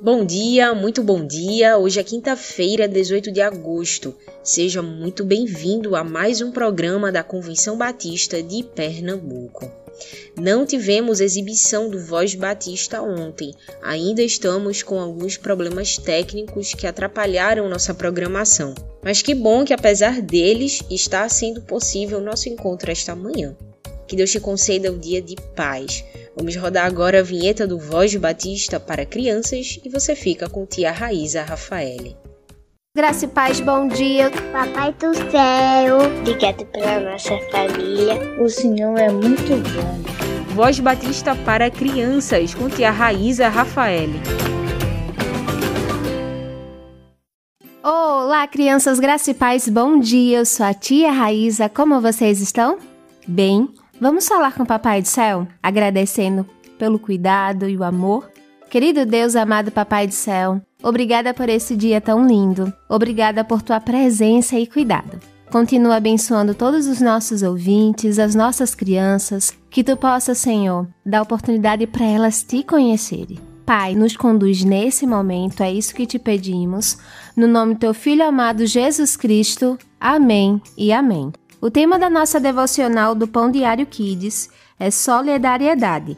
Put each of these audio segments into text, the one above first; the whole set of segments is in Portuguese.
Bom dia, muito bom dia. Hoje é quinta-feira, 18 de agosto. Seja muito bem-vindo a mais um programa da Convenção Batista de Pernambuco. Não tivemos exibição do Voz Batista ontem. Ainda estamos com alguns problemas técnicos que atrapalharam nossa programação. Mas que bom que apesar deles está sendo possível nosso encontro esta manhã. Que Deus te conceda o dia de paz. Vamos rodar agora a vinheta do Voz Batista para crianças e você fica com tia Raíza Rafaele. Graça e paz, bom dia. Papai do céu, obrigado pela nossa família. O Senhor é muito bom. Voz Batista para crianças, com tia Raíza Rafael. Olá, crianças, graça e paz, bom dia. Eu sou a tia Raíza, como vocês estão? Bem, vamos falar com o Papai do Céu, agradecendo pelo cuidado e o amor. Querido Deus, amado Papai do Céu, Obrigada por esse dia tão lindo. Obrigada por tua presença e cuidado. Continua abençoando todos os nossos ouvintes, as nossas crianças, que tu possa, Senhor, dar oportunidade para elas te conhecerem. Pai, nos conduz nesse momento, é isso que te pedimos. No nome do teu Filho amado Jesus Cristo. Amém e amém. O tema da nossa devocional do Pão Diário Kids é solidariedade.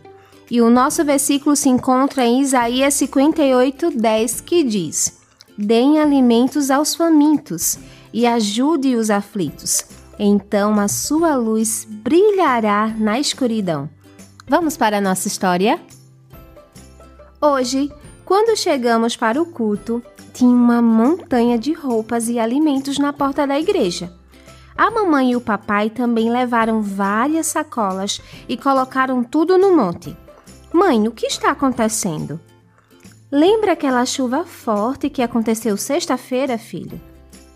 E o nosso versículo se encontra em Isaías 58, 10, que diz: Deem alimentos aos famintos e ajude os aflitos. Então a sua luz brilhará na escuridão. Vamos para a nossa história? Hoje, quando chegamos para o culto, tinha uma montanha de roupas e alimentos na porta da igreja. A mamãe e o papai também levaram várias sacolas e colocaram tudo no monte. Mãe, o que está acontecendo? Lembra aquela chuva forte que aconteceu sexta-feira, filho?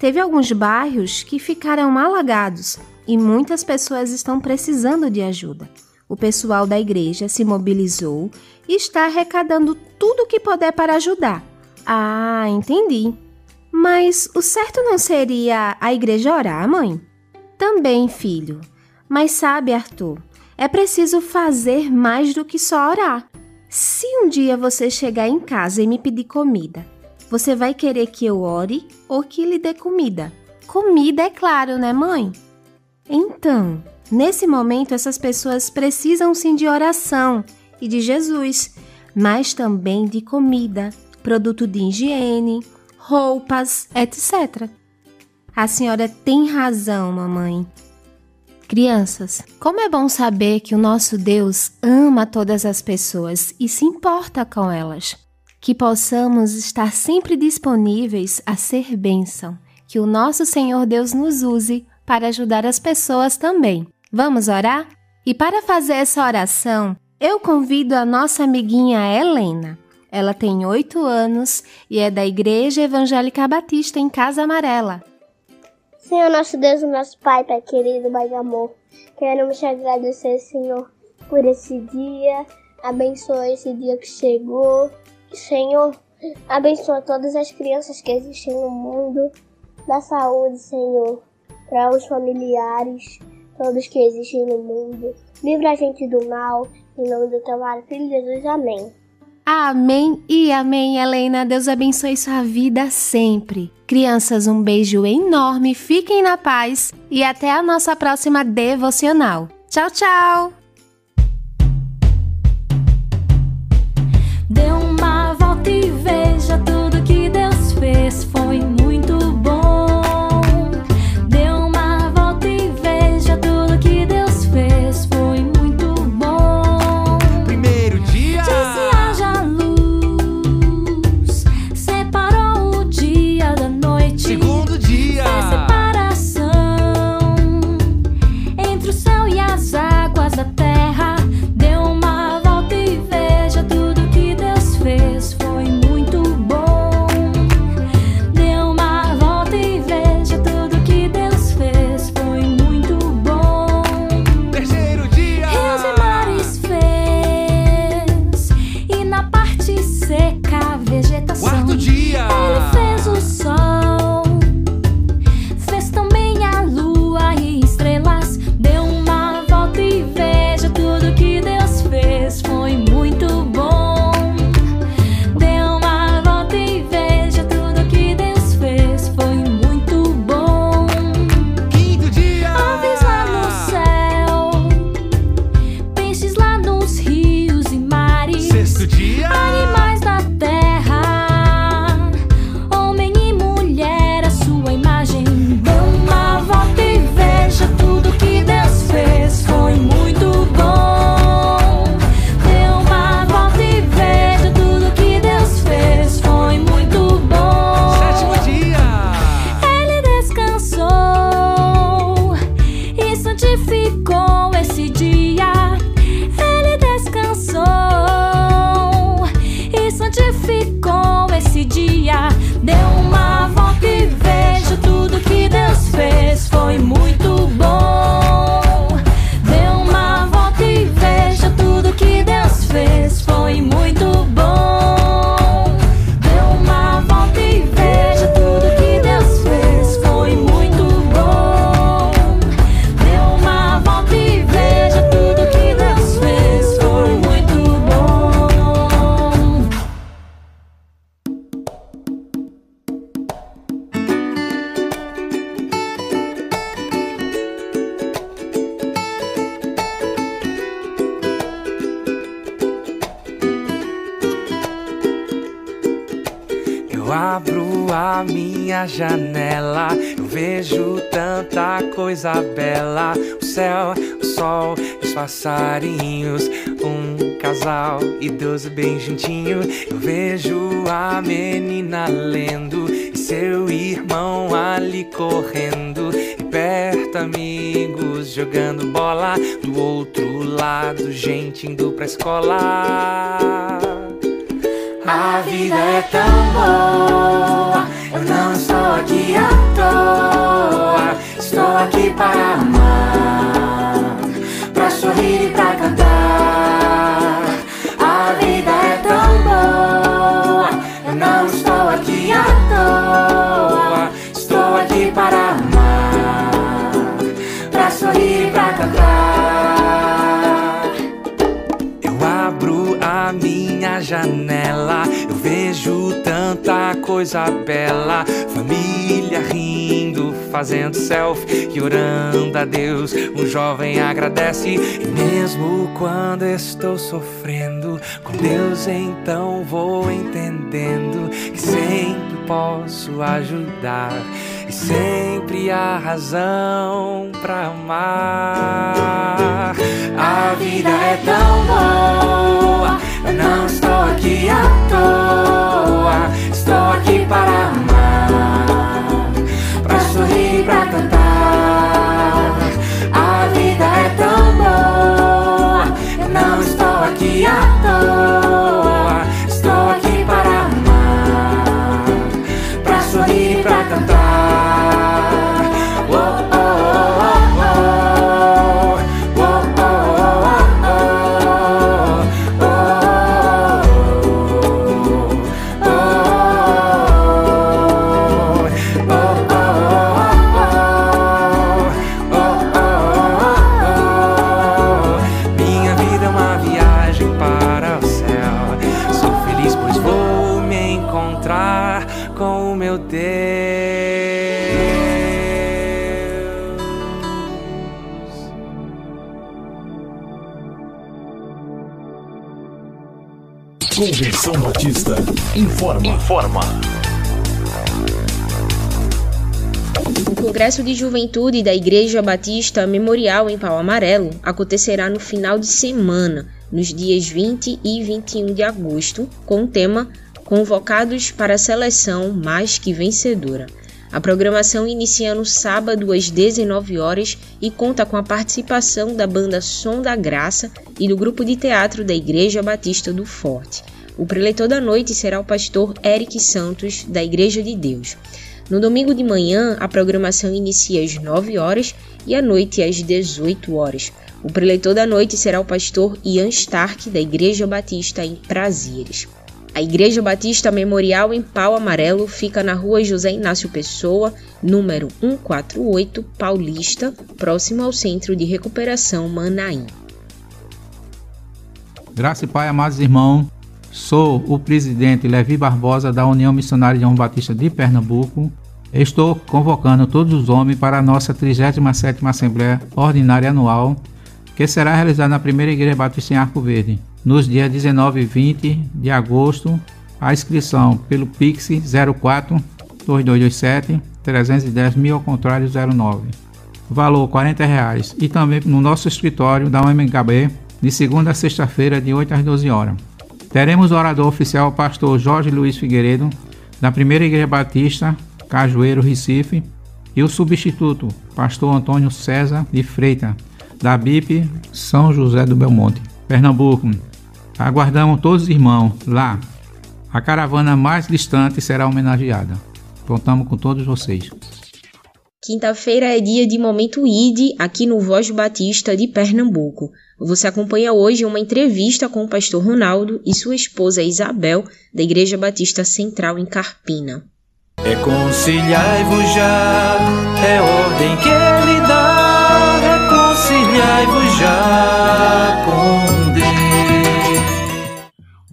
Teve alguns bairros que ficaram alagados e muitas pessoas estão precisando de ajuda. O pessoal da igreja se mobilizou e está arrecadando tudo o que puder para ajudar. Ah, entendi. Mas o certo não seria a igreja orar, mãe? Também, filho. Mas sabe, Arthur, é preciso fazer mais do que só orar. Se um dia você chegar em casa e me pedir comida, você vai querer que eu ore ou que lhe dê comida? Comida, é claro, né, mãe? Então, nesse momento, essas pessoas precisam sim de oração e de Jesus, mas também de comida, produto de higiene, roupas, etc. A senhora tem razão, mamãe. Crianças, como é bom saber que o nosso Deus ama todas as pessoas e se importa com elas. Que possamos estar sempre disponíveis a ser bênção. Que o nosso Senhor Deus nos use para ajudar as pessoas também. Vamos orar? E para fazer essa oração, eu convido a nossa amiguinha Helena. Ela tem oito anos e é da Igreja Evangélica Batista em Casa Amarela. Senhor nosso Deus, nosso Pai, Pai querido, Pai de amor, queremos te agradecer, Senhor, por esse dia. Abençoa esse dia que chegou. Senhor, abençoa todas as crianças que existem no mundo. Dá saúde, Senhor, para os familiares, todos que existem no mundo. Livra a gente do mal. Em nome do teu filho Jesus. Amém. Amém e amém, Helena. Deus abençoe sua vida sempre. Crianças, um beijo enorme, fiquem na paz e até a nossa próxima devocional. Tchau, tchau! Eu abro a minha janela, eu vejo tanta coisa bela. O céu, o sol, os passarinhos, um casal idoso bem juntinho. Eu vejo a menina lendo e seu irmão ali correndo. Perto amigos jogando bola, do outro lado gente indo pra escola. A vida é tão boa, eu não estou aqui à toa. Estou aqui para amar, minha janela, eu vejo tanta coisa bela. Família rindo, fazendo selfie e orando a Deus. Um jovem agradece, e mesmo quando estou sofrendo, com Deus então vou entendendo que sempre posso ajudar. E sempre há razão pra amar. A vida é tão boa, à toa. Estou aqui para amar, pra sorrir pra cantar. A vida é tão boa, eu não estou aqui à toa. Congresso de Juventude da Igreja Batista Memorial em Pau Amarelo acontecerá no final de semana, nos dias 20 e 21 de agosto, com o tema Convocados para a Seleção Mais que Vencedora. A programação inicia no sábado às 19 horas e conta com a participação da banda Som da Graça e do grupo de teatro da Igreja Batista do Forte. O preletor da noite será o pastor Eric Santos, da Igreja de Deus. No domingo de manhã, a programação inicia às 9 horas e à noite às 18 horas. O preletor da noite será o pastor Ian Stark, da Igreja Batista em Prazeres. A Igreja Batista Memorial em Pau Amarelo fica na rua José Inácio Pessoa, número 148, Paulista, próximo ao Centro de Recuperação Manaim. Graça e Pai, amados irmãos, sou o presidente Levi Barbosa da União Missionária de João Batista de Pernambuco. Estou convocando todos os homens para a nossa 37ª Assembleia Ordinária Anual que será realizado na primeira Igreja Batista em Arco Verde, nos dias 19 e 20 de agosto. A inscrição pelo Pix 04 2227 310 mil ao contrário 09. Valor 40 reais. E também no nosso escritório da UMHB de segunda a sexta-feira de 8 às 12 horas. Teremos o orador oficial o pastor Jorge Luiz Figueiredo da Primeira Igreja Batista, Cajueiro, Recife, e o substituto, pastor Antônio César de Freita, da BIP São José do Belmonte, Pernambuco. Aguardamos todos os irmãos lá. A caravana mais distante será homenageada. Contamos com todos vocês. Quinta-feira é dia de Momento ID aqui no Voz Batista de Pernambuco. Você acompanha hoje uma entrevista com o pastor Ronaldo e sua esposa Isabel, da Igreja Batista Central em Carpina. Reconciliai-vos já, é ordem que ele dá. Reconciliai-vos já com Deus.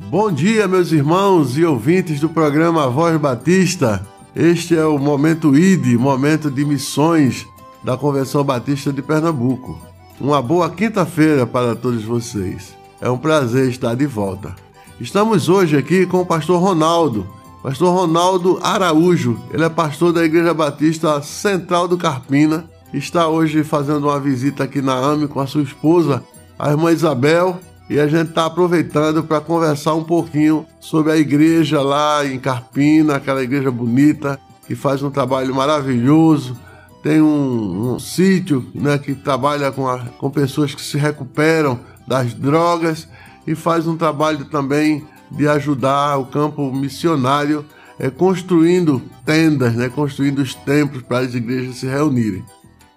Bom dia, meus irmãos e ouvintes do programa Voz Batista. Este é o momento ID, momento de missões da Convenção Batista de Pernambuco. Uma boa quinta-feira para todos vocês. É um prazer estar de volta. Estamos hoje aqui com o pastor Ronaldo, pastor Ronaldo Araújo. Ele é pastor da Igreja Batista Central do Carpina. Está hoje fazendo uma visita aqui na AME com a sua esposa, a irmã Isabel, e a gente está aproveitando para conversar um pouquinho sobre a igreja lá em Carpina, aquela igreja bonita que faz um trabalho maravilhoso. Tem um, um sítio né, que trabalha com, a, com pessoas que se recuperam das drogas e faz um trabalho também de ajudar o campo missionário é, construindo tendas, né, construindo os templos para as igrejas se reunirem.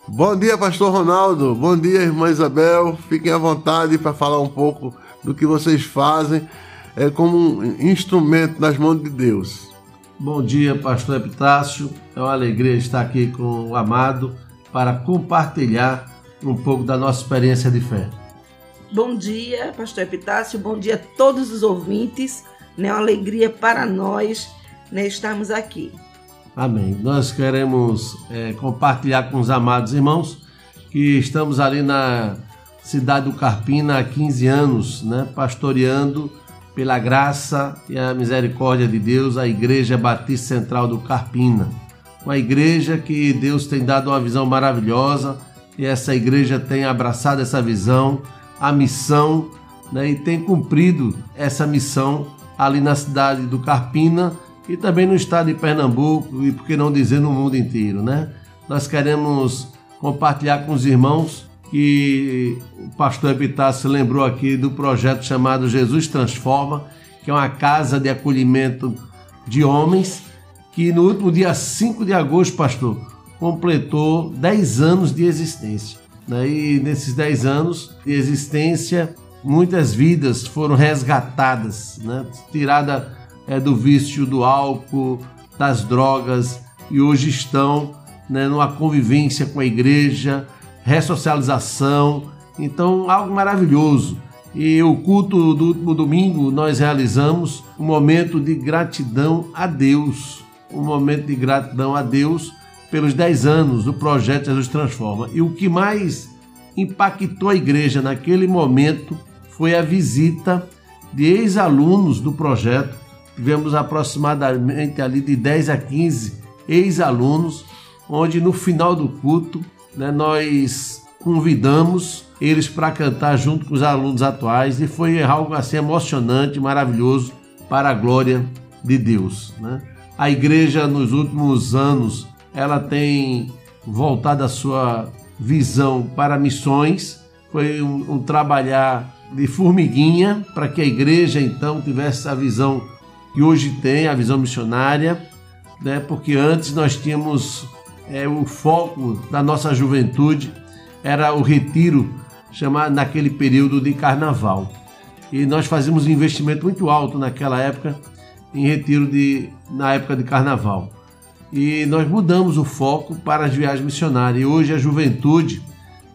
Bom dia, Pastor Ronaldo. Bom dia, irmã Isabel. Fiquem à vontade para falar um pouco do que vocês fazem é, como um instrumento nas mãos de Deus. Bom dia, Pastor Epitácio. É uma alegria estar aqui com o amado para compartilhar um pouco da nossa experiência de fé. Bom dia, Pastor Epitácio. Bom dia a todos os ouvintes. É uma alegria para nós né, estarmos aqui. Amém. Nós queremos é, compartilhar com os amados irmãos que estamos ali na cidade do Carpina há 15 anos, né, pastoreando pela graça e a misericórdia de Deus a Igreja Batista Central do Carpina. Uma igreja que Deus tem dado uma visão maravilhosa e essa igreja tem abraçado essa visão, a missão né, e tem cumprido essa missão ali na cidade do Carpina e também no estado de Pernambuco e por que não dizer no mundo inteiro, né? Nós queremos compartilhar com os irmãos que o pastor Epitácio lembrou aqui do projeto chamado Jesus Transforma, que é uma casa de acolhimento de homens que no último dia 5 de agosto, pastor, completou 10 anos de existência. Né? E nesses 10 anos de existência, muitas vidas foram resgatadas, né? tirada é, do vício do álcool, das drogas e hoje estão né, numa convivência com a igreja, ressocialização. Então, algo maravilhoso. E o culto do último domingo nós realizamos um momento de gratidão a Deus. Um momento de gratidão a Deus pelos 10 anos do projeto Jesus Transforma. E o que mais impactou a igreja naquele momento foi a visita de ex-alunos do projeto tivemos aproximadamente ali de 10 a 15 ex-alunos, onde no final do culto né, nós convidamos eles para cantar junto com os alunos atuais e foi algo assim emocionante, maravilhoso para a glória de Deus. Né? A igreja nos últimos anos ela tem voltado a sua visão para missões, foi um, um trabalhar de formiguinha para que a igreja então tivesse a visão que hoje tem a visão missionária, né? porque antes nós tínhamos é, o foco da nossa juventude era o retiro chamado naquele período de carnaval. E nós fazíamos um investimento muito alto naquela época em retiro de na época de carnaval. E nós mudamos o foco para as viagens missionárias. E hoje a juventude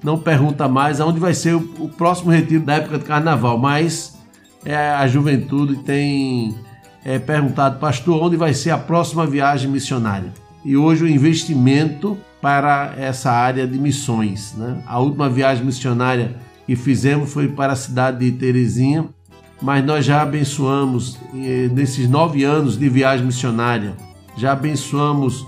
não pergunta mais aonde vai ser o, próximo retiro da época de carnaval, mas é, a juventude tem é, perguntado, pastor, onde vai ser a próxima viagem missionária? E hoje o investimento para essa área de missões. Né? A última viagem missionária que fizemos foi para a cidade de Terezinha, mas nós já abençoamos eh, nesses nove anos de viagem missionária, já abençoamos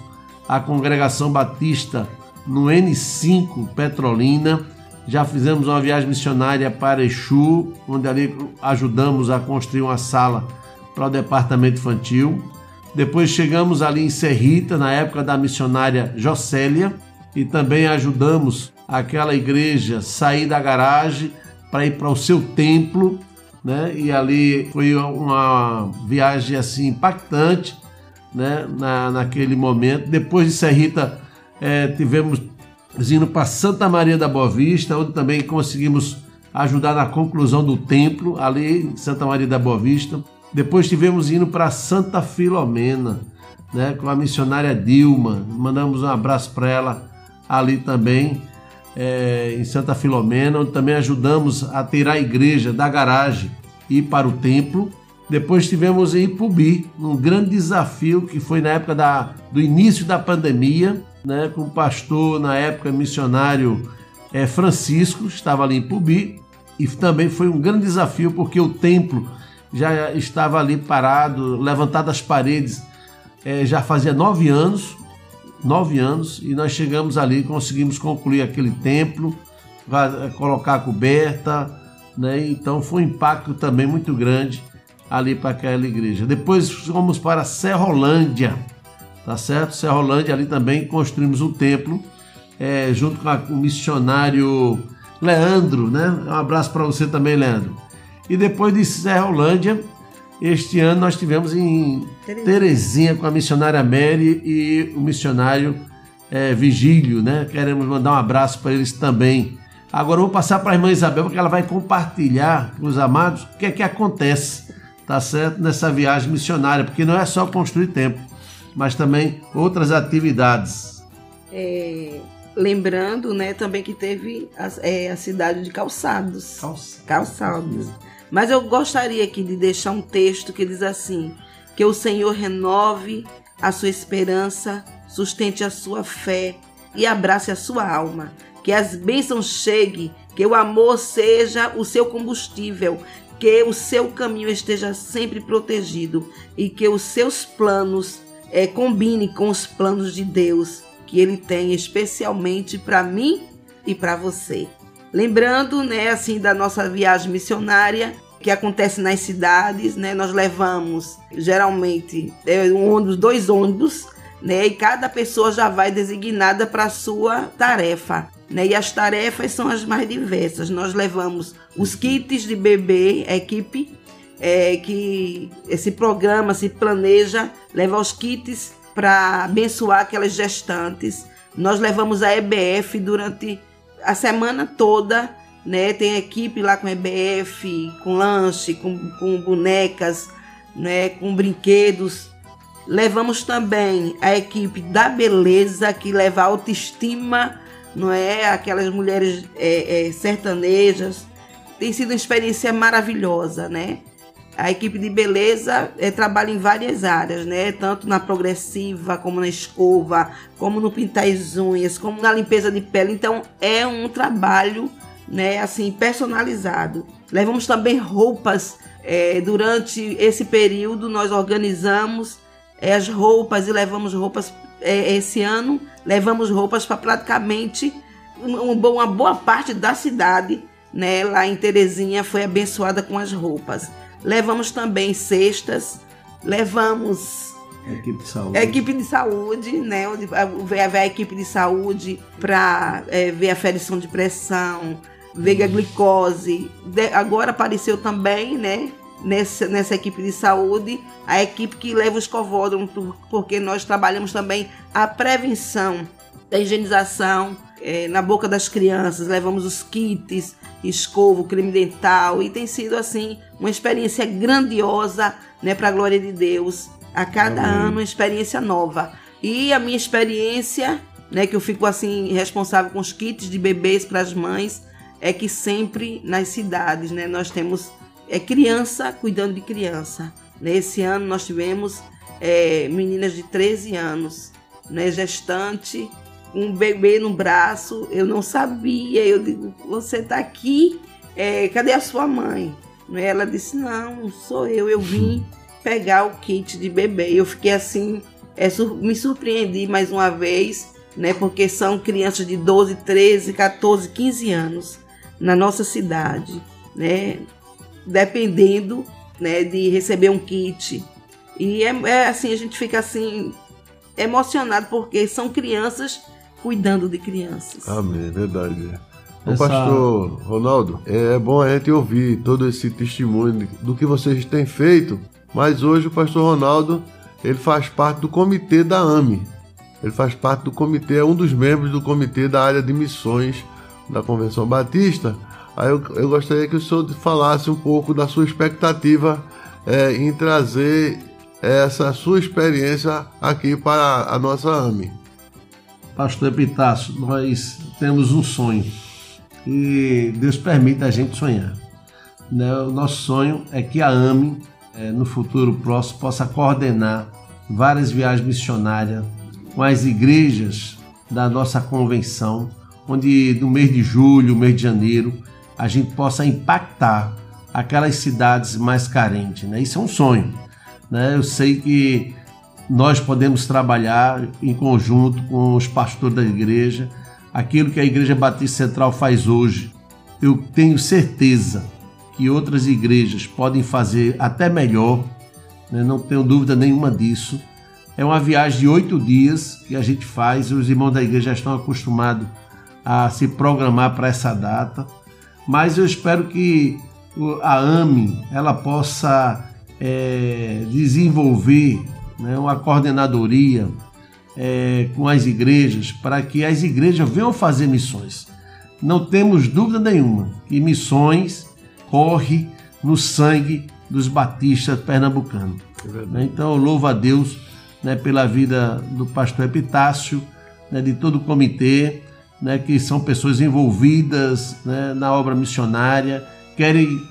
a congregação batista no N5 Petrolina, já fizemos uma viagem missionária para Exu, onde ali ajudamos a construir uma sala para o departamento infantil. Depois chegamos ali em Serrita, na época da missionária Jocélia, e também ajudamos aquela igreja sair da garagem para ir para o seu templo, né? E ali foi uma viagem assim impactante, né? Na, naquele momento. Depois de Serrita é, tivemos indo para Santa Maria da Boa Vista, onde também conseguimos ajudar na conclusão do templo ali em Santa Maria da Boa Vista. Depois tivemos indo para Santa Filomena, né, com a missionária Dilma. Mandamos um abraço para ela ali também, é, em Santa Filomena, onde também ajudamos a tirar a igreja da garagem e ir para o templo. Depois tivemos em Ipubi, um grande desafio que foi na época da, do início da pandemia, né, com o pastor, na época missionário é, Francisco, estava ali em Ipubi, e também foi um grande desafio porque o templo já estava ali parado, levantado as paredes, é, já fazia nove anos, nove anos, e nós chegamos ali, conseguimos concluir aquele templo, colocar a coberta, né? Então foi um impacto também muito grande ali para aquela igreja. Depois fomos para Serrolândia, tá certo? Serrolândia ali também construímos um templo é, junto com a, o missionário Leandro, né? Um abraço para você também, Leandro. E depois de Serrolândia, este ano nós tivemos em Terezinha, Terezinha com a missionária Mary e o missionário é, Vigílio, né? Queremos mandar um abraço para eles também. Agora eu vou passar para a irmã Isabel, porque ela vai compartilhar com os amados o que é que acontece, tá certo? Nessa viagem missionária, porque não é só construir tempo, mas também outras atividades. É, lembrando, né, também que teve a, é, a cidade de Calçados. Calçados. Calçados. Mas eu gostaria aqui de deixar um texto que diz assim: que o Senhor renove a sua esperança, sustente a sua fé e abrace a sua alma. Que as bênçãos cheguem, que o amor seja o seu combustível, que o seu caminho esteja sempre protegido e que os seus planos é, combinem com os planos de Deus que Ele tem especialmente para mim e para você. Lembrando, né, assim, da nossa viagem missionária que acontece nas cidades, né? Nós levamos geralmente é, um ônibus, dois ônibus, né? E cada pessoa já vai designada para sua tarefa. Né? E as tarefas são as mais diversas. Nós levamos os kits de bebê, a equipe é, que esse programa se planeja, leva os kits para abençoar aquelas gestantes. Nós levamos a EBF durante a semana toda, né? Tem equipe lá com EBF, com lanche, com, com bonecas, né? Com brinquedos. Levamos também a equipe da beleza que leva autoestima, não é? Aquelas mulheres é, é, sertanejas. Tem sido uma experiência maravilhosa, né? A equipe de beleza é, trabalha em várias áreas, né? Tanto na progressiva, como na escova, como no pintar as unhas, como na limpeza de pele. Então é um trabalho, né? Assim personalizado. Levamos também roupas é, durante esse período. Nós organizamos é, as roupas e levamos roupas é, esse ano. Levamos roupas para praticamente uma boa parte da cidade, né? Lá em Terezinha foi abençoada com as roupas. Levamos também cestas, levamos equipe de saúde, equipe de saúde né? Onde vai a equipe de saúde para é, ver a ferição de pressão, ver a glicose. De, agora apareceu também, né? Nessa, nessa equipe de saúde, a equipe que leva os covódromos, porque nós trabalhamos também a prevenção da higienização é, na boca das crianças, levamos os kits, escovo, creme dental e tem sido assim uma experiência grandiosa, né, para a glória de Deus. A cada Amém. ano uma experiência nova. E a minha experiência, né, que eu fico assim responsável com os kits de bebês para as mães, é que sempre nas cidades, né, nós temos é criança cuidando de criança. Nesse ano nós tivemos é, meninas de 13 anos, né, gestante um bebê no braço, eu não sabia. Eu digo, você tá aqui, é, cadê a sua mãe? Ela disse, não, sou eu, eu vim pegar o kit de bebê. Eu fiquei assim, é, me surpreendi mais uma vez, né? Porque são crianças de 12, 13, 14, 15 anos na nossa cidade, né? Dependendo, né, de receber um kit. E é, é assim, a gente fica assim emocionado porque são crianças cuidando de crianças. Amém, verdade. Essa... O pastor Ronaldo, é bom a gente ouvir todo esse testemunho do que vocês têm feito, mas hoje o pastor Ronaldo, ele faz parte do comitê da AME. Ele faz parte do comitê, é um dos membros do comitê da área de missões da Convenção Batista. Aí eu, eu gostaria que o senhor falasse um pouco da sua expectativa é, em trazer essa sua experiência aqui para a nossa AME. Pastor Epitácio, nós temos um sonho e Deus permite a gente sonhar. Né? O nosso sonho é que a AME, é, no futuro próximo, possa coordenar várias viagens missionárias com as igrejas da nossa convenção, onde no mês de julho, mês de janeiro, a gente possa impactar aquelas cidades mais carentes. Né? Isso é um sonho. Né? Eu sei que nós podemos trabalhar em conjunto com os pastores da igreja, aquilo que a Igreja Batista Central faz hoje. Eu tenho certeza que outras igrejas podem fazer até melhor, né? não tenho dúvida nenhuma disso. É uma viagem de oito dias que a gente faz, os irmãos da igreja já estão acostumados a se programar para essa data, mas eu espero que a AME ela possa é, desenvolver né, uma coordenadoria é, com as igrejas para que as igrejas venham fazer missões. Não temos dúvida nenhuma que missões corre no sangue dos batistas pernambucanos. É então eu louvo a Deus né, pela vida do pastor Epitácio, né, de todo o comitê, né, que são pessoas envolvidas né, na obra missionária, querem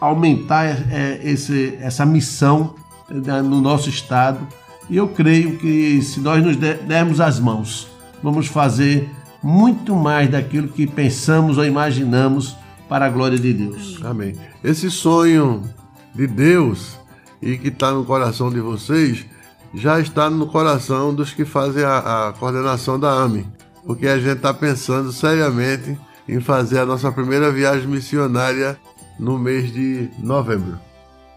aumentar é, esse, essa missão né, no nosso estado. E eu creio que se nós nos dermos as mãos, vamos fazer muito mais daquilo que pensamos ou imaginamos para a glória de Deus. Amém. Esse sonho de Deus e que está no coração de vocês já está no coração dos que fazem a, a coordenação da AME, porque a gente está pensando seriamente em fazer a nossa primeira viagem missionária no mês de novembro.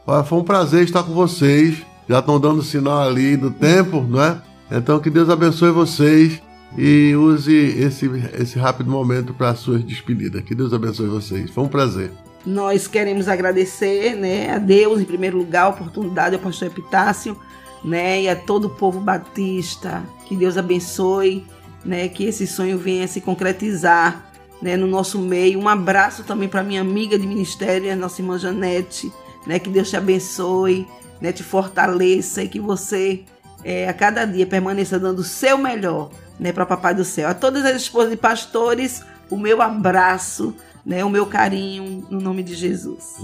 Olha, foi um prazer estar com vocês. Já estão dando sinal ali do tempo, não é? Então que Deus abençoe vocês e use esse, esse rápido momento para as suas despedidas. Que Deus abençoe vocês. Foi um prazer. Nós queremos agradecer né, a Deus, em primeiro lugar, a oportunidade ao pastor Epitácio né, e a todo o povo batista. Que Deus abençoe, né, que esse sonho venha se concretizar né, no nosso meio. Um abraço também para minha amiga de ministério, a nossa irmã Janete. Né, que Deus te abençoe, né, te fortaleça e que você é, a cada dia permaneça dando o seu melhor né, para Papai do Céu. A todas as esposas de pastores, o meu abraço, né, o meu carinho, no nome de Jesus.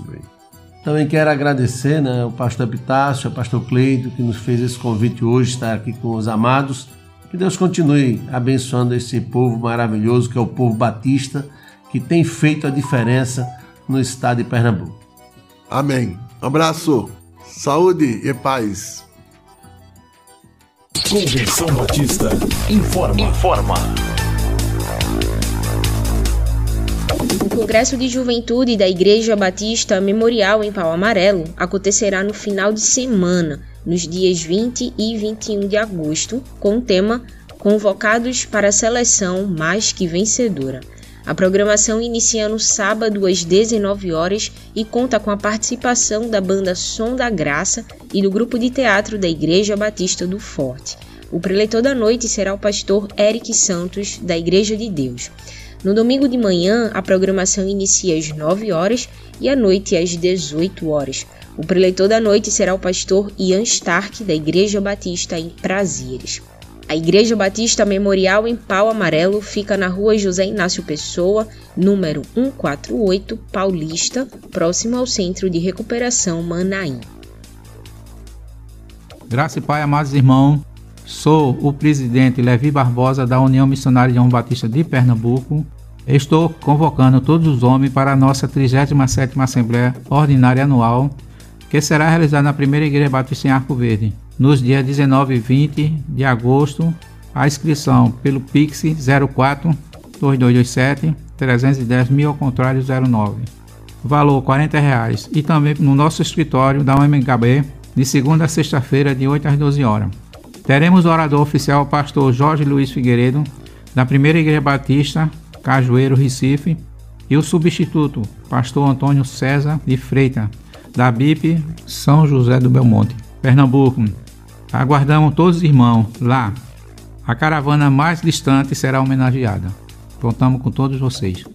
Também quero agradecer né, o pastor Epitácio, o pastor Cleito, que nos fez esse convite hoje, estar aqui com os amados. Que Deus continue abençoando esse povo maravilhoso que é o povo batista, que tem feito a diferença no estado de Pernambuco. Amém. Um abraço, saúde e paz. Convenção Batista informa. Informa. O Congresso de Juventude da Igreja Batista Memorial em Pau Amarelo acontecerá no final de semana nos dias 20 e 21 de agosto, com o tema Convocados para a Seleção Mais que Vencedora. A programação inicia no sábado às 19 horas e conta com a participação da banda Som da Graça e do grupo de teatro da Igreja Batista do Forte. O preletor da noite será o pastor Eric Santos, da Igreja de Deus. No domingo de manhã, a programação inicia às 9 horas e à noite às 18 horas. O preletor da noite será o pastor Ian Stark, da Igreja Batista em Prazeres. A Igreja Batista Memorial em Pau Amarelo fica na rua José Inácio Pessoa, número 148, Paulista, próximo ao Centro de Recuperação Manaim. Graça e Pai, amados irmãos, Sou o presidente Levi Barbosa da União Missionária de João Batista de Pernambuco. Estou convocando todos os homens para a nossa 37ª Assembleia Ordinária Anual, que será realizada na primeira Igreja Batista em Arco Verde, nos dias 19 e 20 de agosto. A inscrição pelo Pix 04 2227 310 mil ao contrário 09. Valor 40 reais. E também no nosso escritório da UMKB, de segunda a sexta-feira, de 8 às 12 horas. Teremos o orador oficial, o pastor Jorge Luiz Figueiredo, da Primeira Igreja Batista, Cajueiro, Recife, e o substituto, pastor Antônio César de Freita, da BIP São José do Belmonte, Pernambuco. Aguardamos todos os irmãos lá. A caravana mais distante será homenageada. Contamos com todos vocês.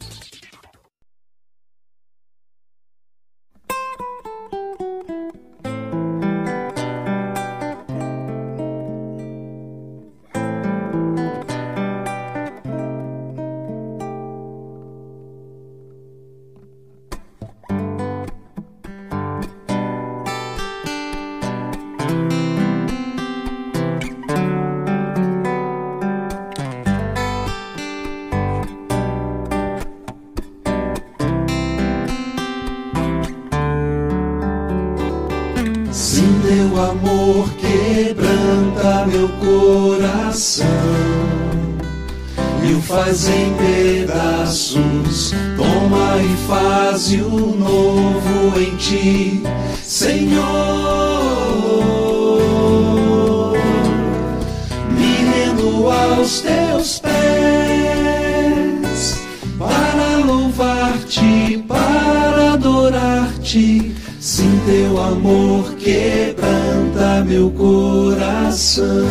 ti. Sim, teu amor quebranta meu coração.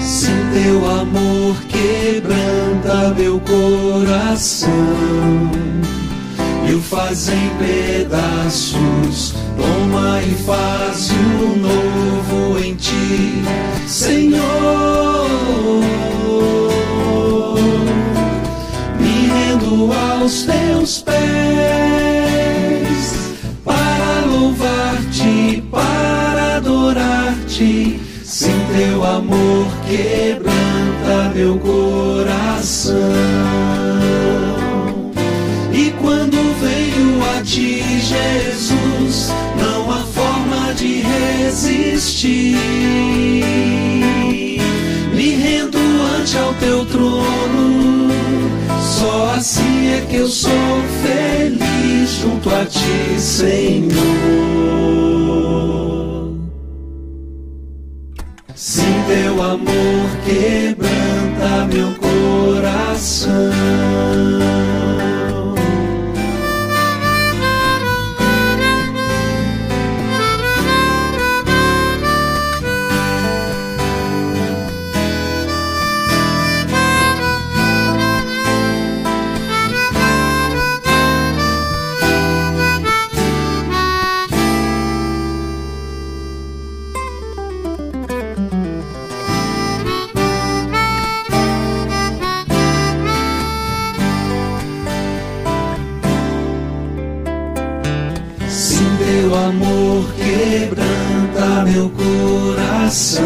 Sim, teu amor quebranta meu coração. E o faz em pedaços, toma e faz um novo em ti, Senhor. Aos teus pés para louvar-te, para adorar-te. Sem teu amor quebranta meu coração. E quando venho a ti, Jesus, não há forma de resistir que eu sou feliz junto a ti, Senhor. Sim, teu amor que quebranta meu coração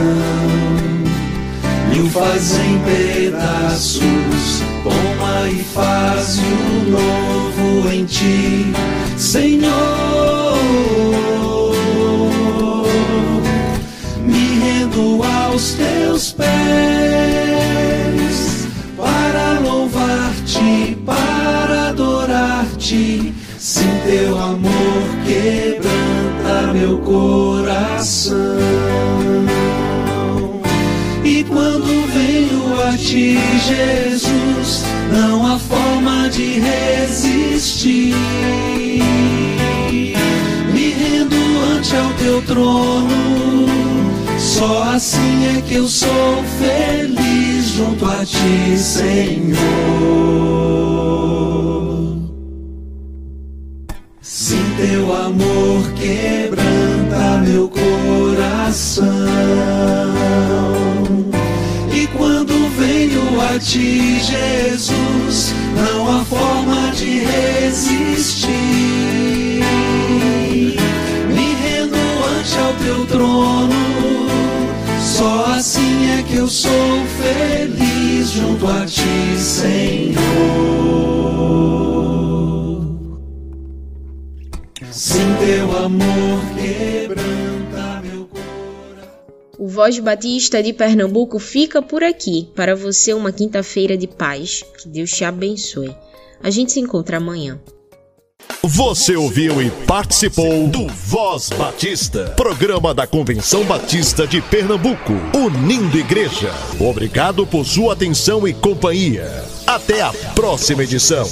e o faz em pedaços, toma e faz o novo em ti, Senhor. Me rendo aos teus pés para louvar-te, para adorar-te, sem teu amor quebrar meu coração. E quando venho a ti, Jesus, não há forma de resistir. Me rendo ante ao teu trono, só assim é que eu sou feliz junto a ti, Senhor. Teu amor quebranta meu coração. E quando venho a ti, Jesus, não há forma de resistir. Me rendo ante ao teu trono. Só assim é que eu sou feliz junto a ti, Senhor. Teu amor quebranta meu O Voz Batista de Pernambuco fica por aqui. Para você, uma quinta-feira de paz. Que Deus te abençoe. A gente se encontra amanhã. Você ouviu e participou do Voz Batista, programa da Convenção Batista de Pernambuco, unindo igreja. Obrigado por sua atenção e companhia. Até a próxima edição.